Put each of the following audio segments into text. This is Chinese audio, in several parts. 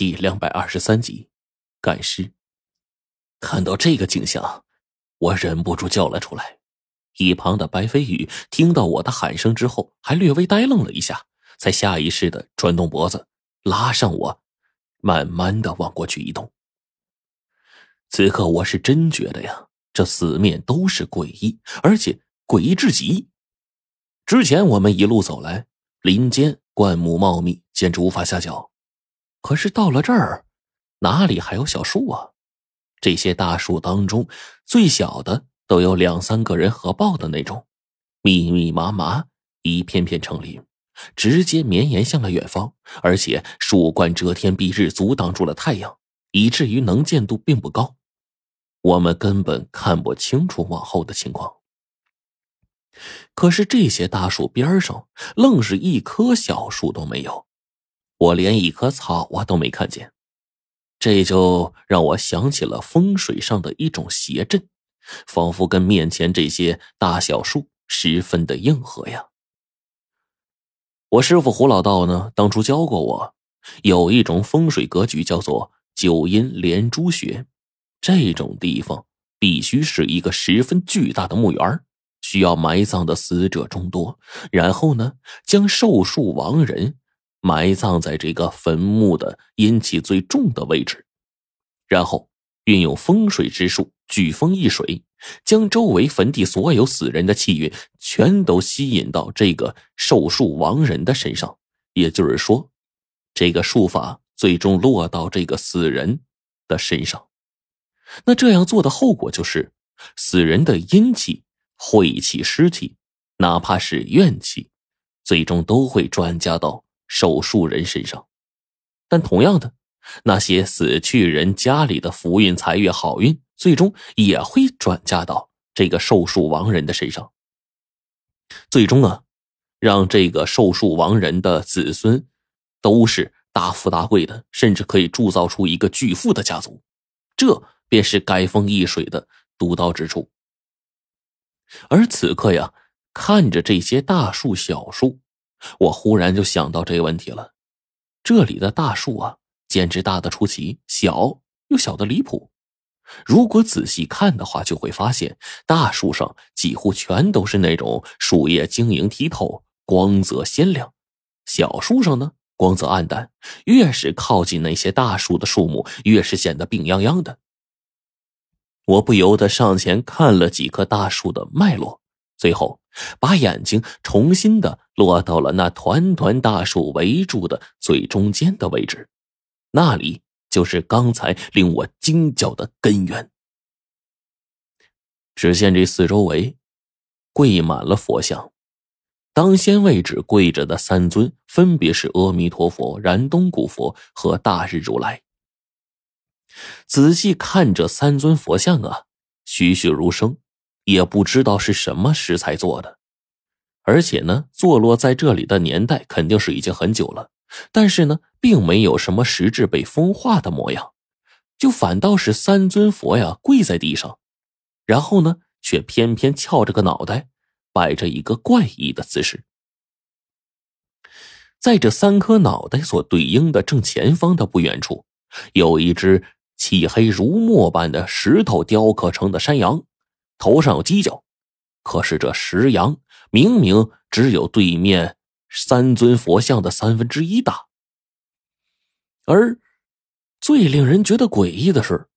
第两百二十三集，赶尸。看到这个景象，我忍不住叫了出来。一旁的白飞宇听到我的喊声之后，还略微呆愣了一下，才下意识的转动脖子，拉上我，慢慢的往过去移动。此刻我是真觉得呀，这四面都是诡异，而且诡异至极。之前我们一路走来，林间灌木茂密，简直无法下脚。可是到了这儿，哪里还有小树啊？这些大树当中，最小的都有两三个人合抱的那种，密密麻麻，一片片成林，直接绵延向了远方。而且树冠遮天蔽日，阻挡住了太阳，以至于能见度并不高，我们根本看不清楚往后的情况。可是这些大树边上，愣是一棵小树都没有。我连一棵草啊都没看见，这就让我想起了风水上的一种邪阵，仿佛跟面前这些大小树十分的硬核呀。我师傅胡老道呢，当初教过我，有一种风水格局叫做九阴连珠穴，这种地方必须是一个十分巨大的墓园，需要埋葬的死者众多，然后呢，将寿数亡人。埋葬在这个坟墓的阴气最重的位置，然后运用风水之术，聚风易水，将周围坟地所有死人的气运全都吸引到这个寿数亡人的身上。也就是说，这个术法最终落到这个死人的身上。那这样做的后果就是，死人的阴气、晦气、尸气，哪怕是怨气，最终都会转嫁到。受数人身上，但同样的，那些死去人家里的福运、财运、好运，最终也会转嫁到这个寿数亡人的身上。最终啊，让这个寿数亡人的子孙都是大富大贵的，甚至可以铸造出一个巨富的家族。这便是改风易水的独到之处。而此刻呀，看着这些大树、小树。我忽然就想到这个问题了，这里的大树啊，简直大的出奇，小又小的离谱。如果仔细看的话，就会发现大树上几乎全都是那种树叶晶莹剔透、光泽鲜亮；小树上呢，光泽暗淡。越是靠近那些大树的树木，越是显得病殃殃的。我不由得上前看了几棵大树的脉络，最后。把眼睛重新的落到了那团团大树围住的最中间的位置，那里就是刚才令我惊叫的根源。只见这四周围跪满了佛像，当先位置跪着的三尊分别是阿弥陀佛、燃冬古佛和大日如来。仔细看这三尊佛像啊，栩栩如生。也不知道是什么石材做的，而且呢，坐落在这里的年代肯定是已经很久了。但是呢，并没有什么实质被风化的模样，就反倒是三尊佛呀跪在地上，然后呢，却偏偏翘着个脑袋，摆着一个怪异的姿势。在这三颗脑袋所对应的正前方的不远处，有一只漆黑如墨般的石头雕刻成的山羊。头上有犄角，可是这石羊明明只有对面三尊佛像的三分之一大。而最令人觉得诡异的是，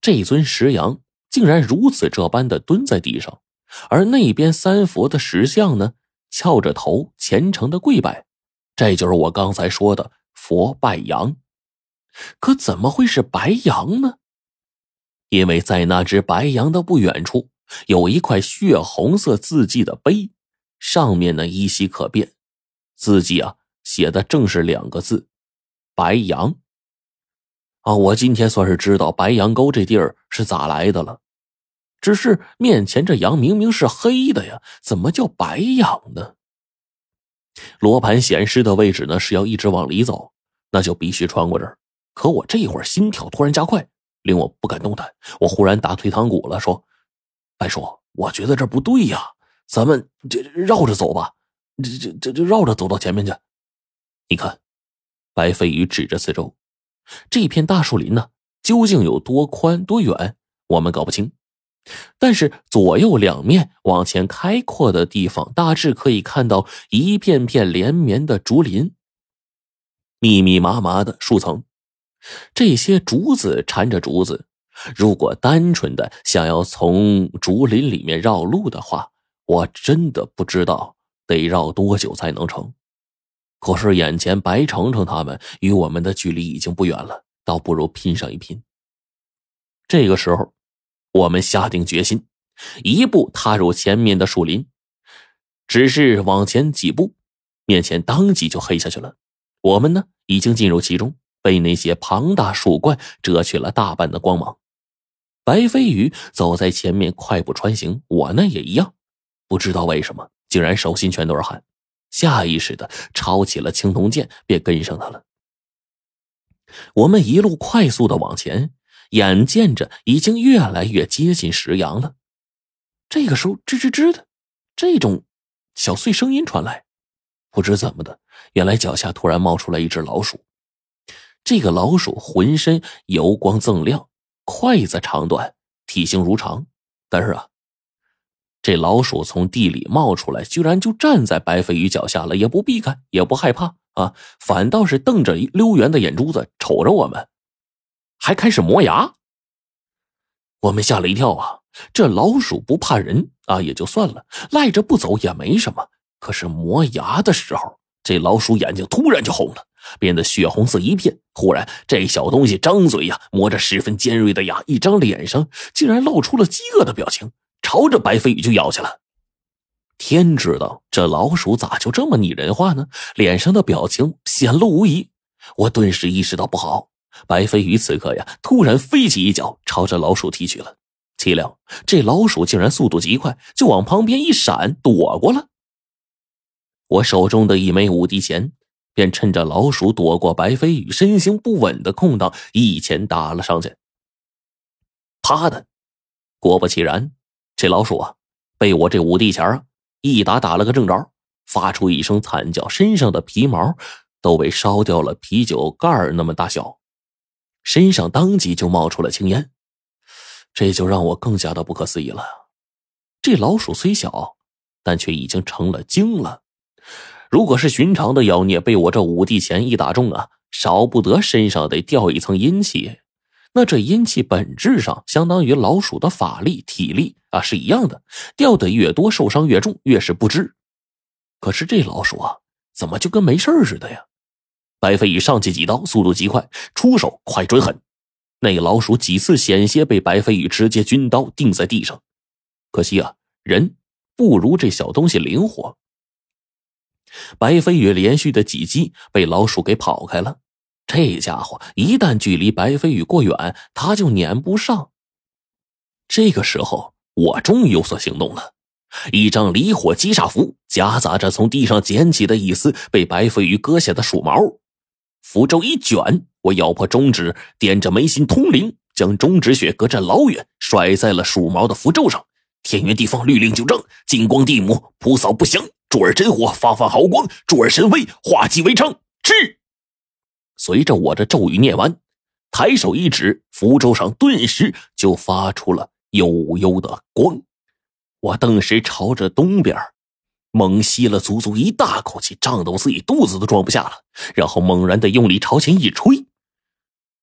这尊石羊竟然如此这般的蹲在地上，而那边三佛的石像呢，翘着头虔诚的跪拜。这就是我刚才说的佛拜羊。可怎么会是白羊呢？因为在那只白羊的不远处。有一块血红色字迹的碑，上面呢依稀可辨，字迹啊写的正是两个字“白羊”。啊，我今天算是知道白羊沟这地儿是咋来的了。只是面前这羊明明是黑的呀，怎么叫白羊呢？罗盘显示的位置呢是要一直往里走，那就必须穿过这儿。可我这会儿心跳突然加快，令我不敢动弹。我忽然打退堂鼓了，说。白叔，我觉得这不对呀，咱们这绕着走吧，这这这这绕着走到前面去。你看，白飞宇指着四周，这片大树林呢，究竟有多宽多远，我们搞不清。但是左右两面往前开阔的地方，大致可以看到一片片连绵的竹林，密密麻麻的树层，这些竹子缠着竹子。如果单纯的想要从竹林里面绕路的话，我真的不知道得绕多久才能成。可是眼前白程程他们与我们的距离已经不远了，倒不如拼上一拼。这个时候。我们下定决心，一步踏入前面的树林，只是往前几步，面前当即就黑下去了。我们呢，已经进入其中，被那些庞大树冠遮去了大半的光芒。白飞宇走在前面，快步穿行，我呢也一样。不知道为什么，竟然手心全都是汗，下意识的抄起了青铜剑，便跟上他了。我们一路快速的往前。眼见着已经越来越接近石阳了，这个时候吱吱吱的这种小碎声音传来，不知怎么的，原来脚下突然冒出来一只老鼠。这个老鼠浑身油光锃亮，筷子长短，体型如常。但是啊，这老鼠从地里冒出来，居然就站在白飞鱼脚下了，也不避开，也不害怕啊，反倒是瞪着溜圆的眼珠子瞅着我们。还开始磨牙，我们吓了一跳啊！这老鼠不怕人啊，也就算了，赖着不走也没什么。可是磨牙的时候，这老鼠眼睛突然就红了，变得血红色一片。忽然，这小东西张嘴呀，磨着十分尖锐的牙，一张脸上竟然露出了饥饿的表情，朝着白飞宇就咬去了。天知道这老鼠咋就这么拟人化呢？脸上的表情显露无遗，我顿时意识到不好。白飞宇此刻呀，突然飞起一脚，朝着老鼠踢去了。岂料这老鼠竟然速度极快，就往旁边一闪，躲过了。我手中的一枚五帝钱，便趁着老鼠躲过白飞羽身形不稳的空档，一拳打了上去。啪的，果不其然，这老鼠啊，被我这五帝钱啊一打打了个正着，发出一声惨叫，身上的皮毛都被烧掉了啤酒盖那么大小。身上当即就冒出了青烟，这就让我更加的不可思议了。这老鼠虽小，但却已经成了精了。如果是寻常的妖孽，被我这五帝钱一打中啊，少不得身上得掉一层阴气。那这阴气本质上相当于老鼠的法力、体力啊是一样的，掉的越多，受伤越重，越是不知。可是这老鼠啊，怎么就跟没事似的呀？白飞宇上去几刀，速度极快，出手快准狠。那老鼠几次险些被白飞宇直接军刀钉在地上，可惜啊，人不如这小东西灵活。白飞宇连续的几击被老鼠给跑开了。这家伙一旦距离白飞宇过远，他就撵不上。这个时候，我终于有所行动了。一张离火击煞符夹杂着从地上捡起的一丝被白飞宇割下的鼠毛。符咒一卷，我咬破中指，点着眉心通灵，将中指血隔着老远甩在了鼠毛的符咒上。天圆地方，律令九正，金光地母，菩扫不祥。助儿真火，发发毫光；助儿神威，化气为常。至，随着我的咒语念完，抬手一指，符咒上顿时就发出了悠悠的光。我顿时朝着东边猛吸了足足一大口气，胀得我自己肚子都装不下了。然后猛然的用力朝前一吹，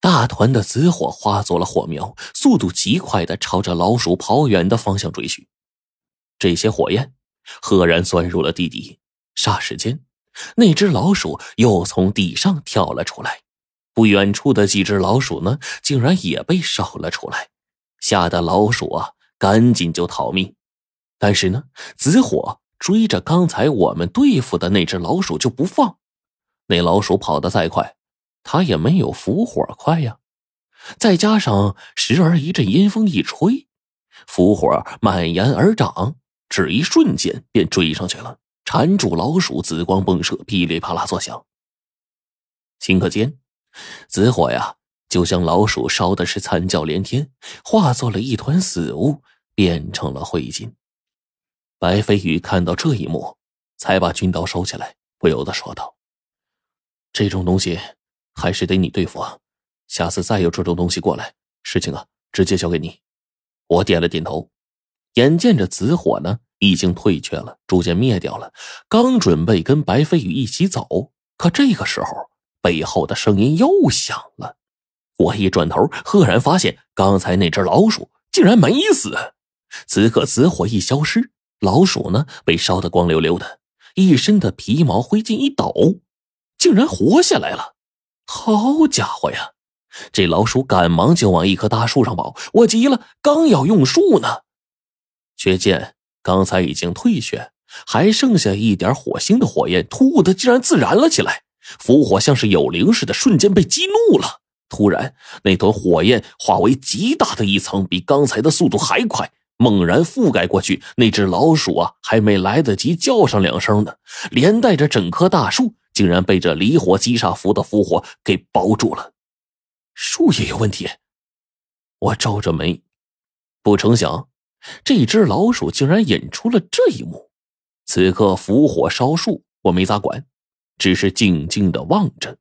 大团的紫火化作了火苗，速度极快的朝着老鼠跑远的方向追去。这些火焰赫然钻入了地底，霎时间，那只老鼠又从地上跳了出来。不远处的几只老鼠呢，竟然也被烧了出来，吓得老鼠啊，赶紧就逃命。但是呢，紫火。追着刚才我们对付的那只老鼠就不放，那老鼠跑得再快，它也没有伏火快呀。再加上时而一阵阴风一吹，伏火蔓延而长，只一瞬间便追上去了，缠住老鼠，紫光迸射，噼里啪啦作响。顷刻间，紫火呀，就将老鼠烧的是惨叫连天，化作了一团死物，变成了灰烬。白飞宇看到这一幕，才把军刀收起来，不由得说道：“这种东西还是得你对付啊！下次再有这种东西过来，事情啊，直接交给你。我点了点头。眼见着紫火呢，已经退却了，逐渐灭掉了。刚准备跟白飞宇一起走，可这个时候，背后的声音又响了。我一转头，赫然发现刚才那只老鼠竟然没死。此刻紫火一消失，老鼠呢被烧得光溜溜的，一身的皮毛灰烬一抖，竟然活下来了。好家伙呀！这老鼠赶忙就往一棵大树上跑。我急了，刚要用树呢。却见刚才已经退却，还剩下一点火星的火焰，突兀的竟然自燃了起来。符火像是有灵似的，瞬间被激怒了。突然，那团火焰化为极大的一层，比刚才的速度还快，猛然覆盖过去。那只老鼠啊，还没来得及叫上两声呢，连带着整棵大树竟然被这离火击煞符的符火给包住了。树也有问题，我皱着眉，不成想。这只老鼠竟然引出了这一幕。此刻伏火烧树，我没咋管，只是静静的望着。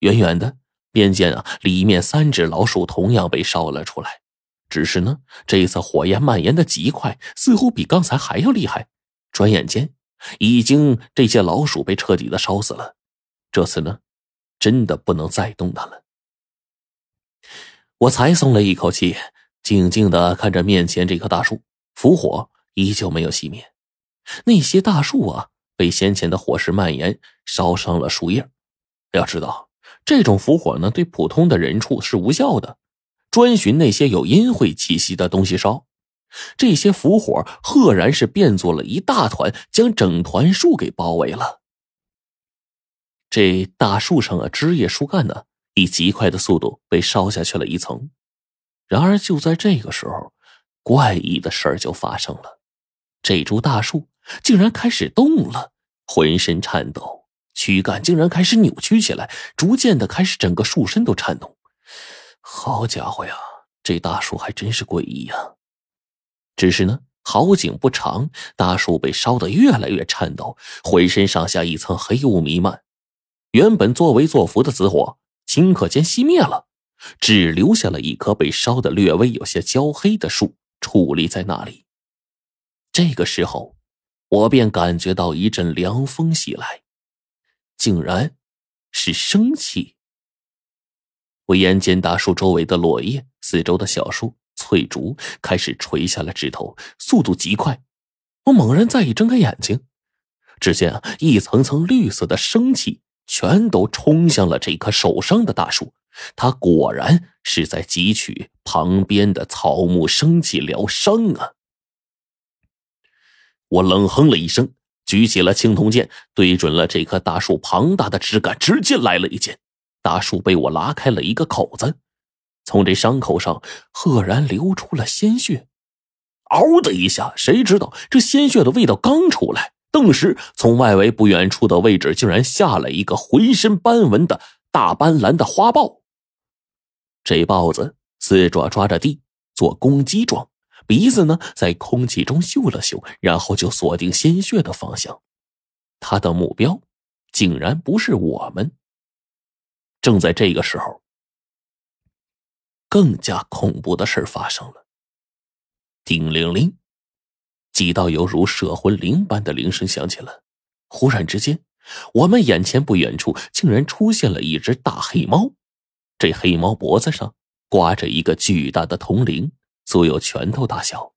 远远的，便见啊，里面三只老鼠同样被烧了出来。只是呢，这次火焰蔓延的极快，似乎比刚才还要厉害。转眼间，已经这些老鼠被彻底的烧死了。这次呢，真的不能再动弹了。我才松了一口气。静静的看着面前这棵大树，伏火依旧没有熄灭。那些大树啊，被先前的火势蔓延，烧伤了树叶。要知道，这种伏火呢，对普通的人畜是无效的，专寻那些有阴晦气息的东西烧。这些伏火赫然是变作了一大团，将整团树给包围了。这大树上的枝叶、树干呢，以极快的速度被烧下去了一层。然而，就在这个时候，怪异的事儿就发生了。这株大树竟然开始动了，浑身颤抖，躯干竟然开始扭曲起来，逐渐的开始整个树身都颤动。好家伙呀，这大树还真是诡异呀！只是呢，好景不长，大树被烧得越来越颤抖，浑身上下一层黑雾弥漫。原本作威作福的紫火，顷刻间熄灭了。只留下了一棵被烧得略微有些焦黑的树矗立在那里。这个时候，我便感觉到一阵凉风袭来，竟然是生气。我眼见大树周围的落叶、四周的小树、翠竹开始垂下了枝头，速度极快。我猛然再一睁开眼睛，只见，一层层绿色的生气全都冲向了这棵受伤的大树。他果然是在汲取旁边的草木生气疗伤啊！我冷哼了一声，举起了青铜剑，对准了这棵大树庞大的枝干，直接来了一剑。大树被我拉开了一个口子，从这伤口上赫然流出了鲜血。嗷的一下，谁知道这鲜血的味道刚出来，顿时从外围不远处的位置竟然下了一个浑身斑纹的大斑斓的花豹。这豹子四爪抓着地做攻击状，鼻子呢在空气中嗅了嗅，然后就锁定鲜血的方向。它的目标竟然不是我们。正在这个时候，更加恐怖的事发生了。叮铃铃，几道犹如摄魂铃般的铃声响起了。忽然之间，我们眼前不远处竟然出现了一只大黑猫。这黑猫脖子上挂着一个巨大的铜铃，足有拳头大小。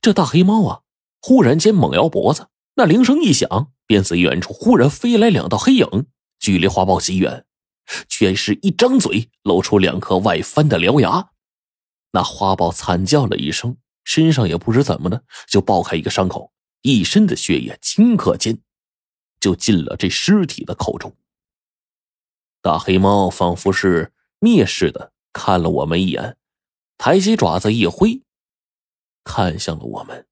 这大黑猫啊，忽然间猛摇脖子，那铃声一响，便自远处忽然飞来两道黑影，距离花豹极远，却是一张嘴露出两颗外翻的獠牙。那花豹惨叫了一声，身上也不知怎么的就爆开一个伤口，一身的血液顷刻间就进了这尸体的口中。大黑猫仿佛是蔑视的看了我们一眼，抬起爪子一挥，看向了我们。